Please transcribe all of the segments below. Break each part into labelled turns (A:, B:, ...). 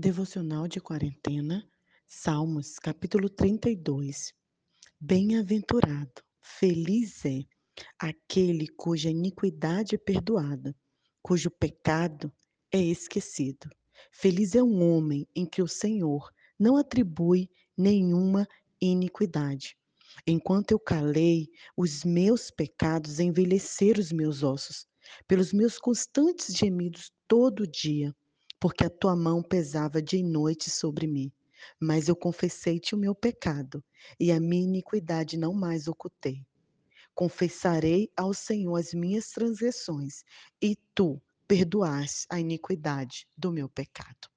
A: Devocional de quarentena, Salmos, capítulo 32. Bem-aventurado, feliz é aquele cuja iniquidade é perdoada, cujo pecado é esquecido. Feliz é um homem em que o Senhor não atribui nenhuma iniquidade. Enquanto eu calei, os meus pecados envelheceram os meus ossos, pelos meus constantes gemidos todo dia porque a tua mão pesava de noite sobre mim. Mas eu confessei-te o meu pecado, e a minha iniquidade não mais ocultei. Confessarei ao Senhor as minhas transgressões, e tu perdoaste a iniquidade do meu pecado.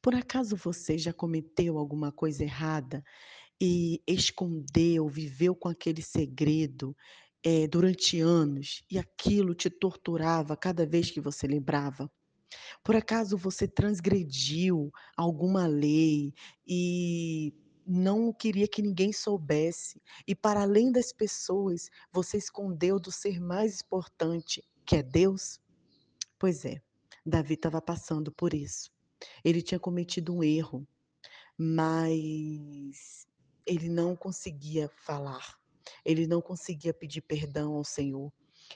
A: Por acaso você já cometeu alguma coisa errada e escondeu, viveu com aquele segredo é, durante anos e aquilo te torturava cada vez que você lembrava? Por acaso você transgrediu alguma lei e não queria que ninguém soubesse, e para além das pessoas, você escondeu do ser mais importante, que é Deus? Pois é, Davi estava passando por isso. Ele tinha cometido um erro, mas ele não conseguia falar, ele não conseguia pedir perdão ao Senhor.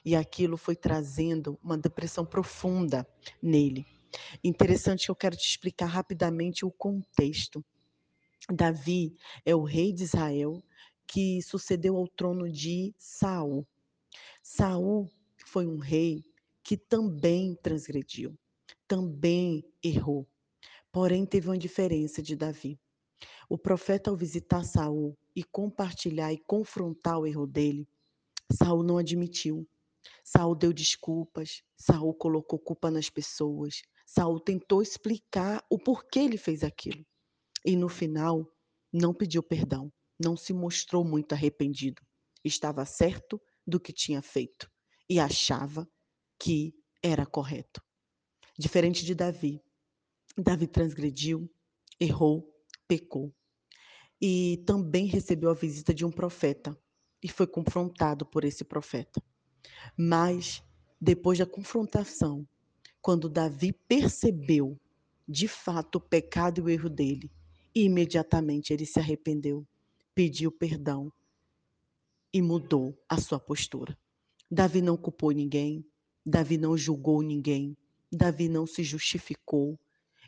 A: E aquilo foi trazendo uma depressão profunda nele. Interessante que eu quero te explicar rapidamente o contexto. Davi é o rei de Israel que sucedeu ao trono de Saul. Saul foi um rei que também transgrediu, também errou. Porém teve uma diferença de Davi. O profeta ao visitar Saul e compartilhar e confrontar o erro dele, Saul não admitiu. Saul deu desculpas, Saul colocou culpa nas pessoas, Saul tentou explicar o porquê ele fez aquilo. E no final, não pediu perdão, não se mostrou muito arrependido. Estava certo do que tinha feito e achava que era correto. Diferente de Davi. Davi transgrediu, errou, pecou. E também recebeu a visita de um profeta e foi confrontado por esse profeta. Mas, depois da confrontação, quando Davi percebeu de fato o pecado e o erro dele, imediatamente ele se arrependeu, pediu perdão e mudou a sua postura. Davi não culpou ninguém, Davi não julgou ninguém, Davi não se justificou,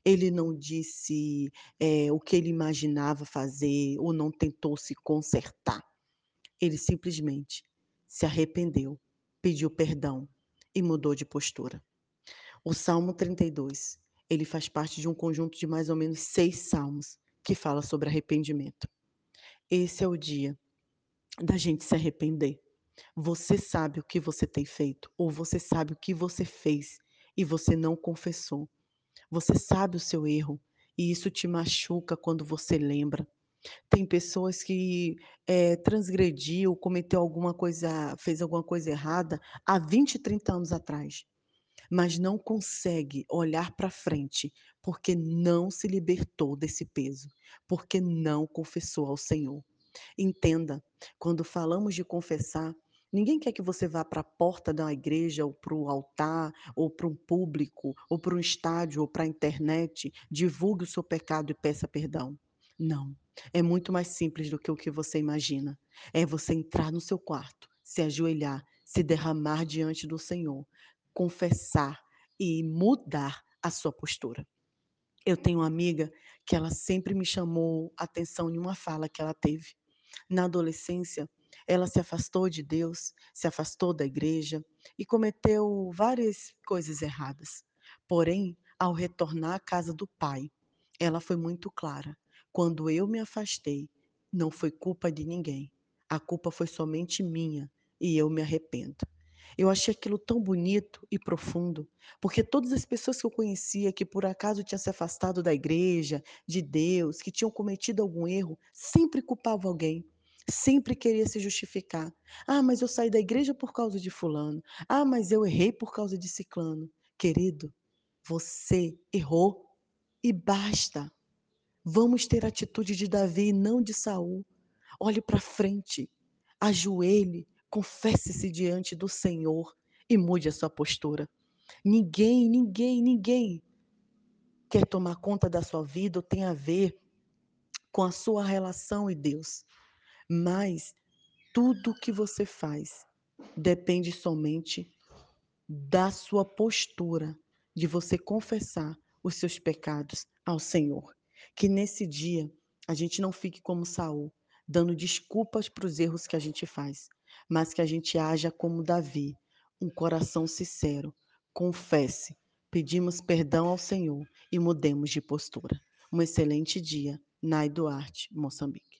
A: ele não disse é, o que ele imaginava fazer ou não tentou se consertar. Ele simplesmente se arrependeu, pediu perdão e mudou de postura. O Salmo 32, ele faz parte de um conjunto de mais ou menos seis salmos que fala sobre arrependimento. Esse é o dia da gente se arrepender. Você sabe o que você tem feito, ou você sabe o que você fez e você não confessou. Você sabe o seu erro e isso te machuca quando você lembra. Tem pessoas que é, transgrediu, cometeu alguma coisa, fez alguma coisa errada há 20, 30 anos atrás mas não consegue olhar para frente porque não se libertou desse peso, porque não confessou ao Senhor. Entenda, quando falamos de confessar, ninguém quer que você vá para a porta da igreja, ou para o altar, ou para um público, ou para um estádio, ou para a internet, divulgue o seu pecado e peça perdão. Não. É muito mais simples do que o que você imagina. É você entrar no seu quarto, se ajoelhar, se derramar diante do Senhor, confessar e mudar a sua postura. Eu tenho uma amiga que ela sempre me chamou atenção em uma fala que ela teve. Na adolescência, ela se afastou de Deus, se afastou da igreja e cometeu várias coisas erradas. Porém, ao retornar à casa do pai, ela foi muito clara. Quando eu me afastei, não foi culpa de ninguém. A culpa foi somente minha e eu me arrependo. Eu achei aquilo tão bonito e profundo, porque todas as pessoas que eu conhecia que por acaso tinham se afastado da igreja, de Deus, que tinham cometido algum erro, sempre culpavam alguém, sempre queria se justificar. Ah, mas eu saí da igreja por causa de fulano. Ah, mas eu errei por causa de ciclano. Querido, você errou e basta. Vamos ter a atitude de Davi e não de Saul. Olhe para frente, ajoelhe, Confesse-se diante do Senhor e mude a sua postura. Ninguém, ninguém, ninguém quer tomar conta da sua vida ou tem a ver com a sua relação e Deus. Mas tudo que você faz depende somente da sua postura, de você confessar os seus pecados ao Senhor. Que nesse dia a gente não fique como Saul, dando desculpas para os erros que a gente faz, mas que a gente haja como Davi, um coração sincero. Confesse, pedimos perdão ao Senhor e mudemos de postura. Um excelente dia, Nai Duarte, Moçambique.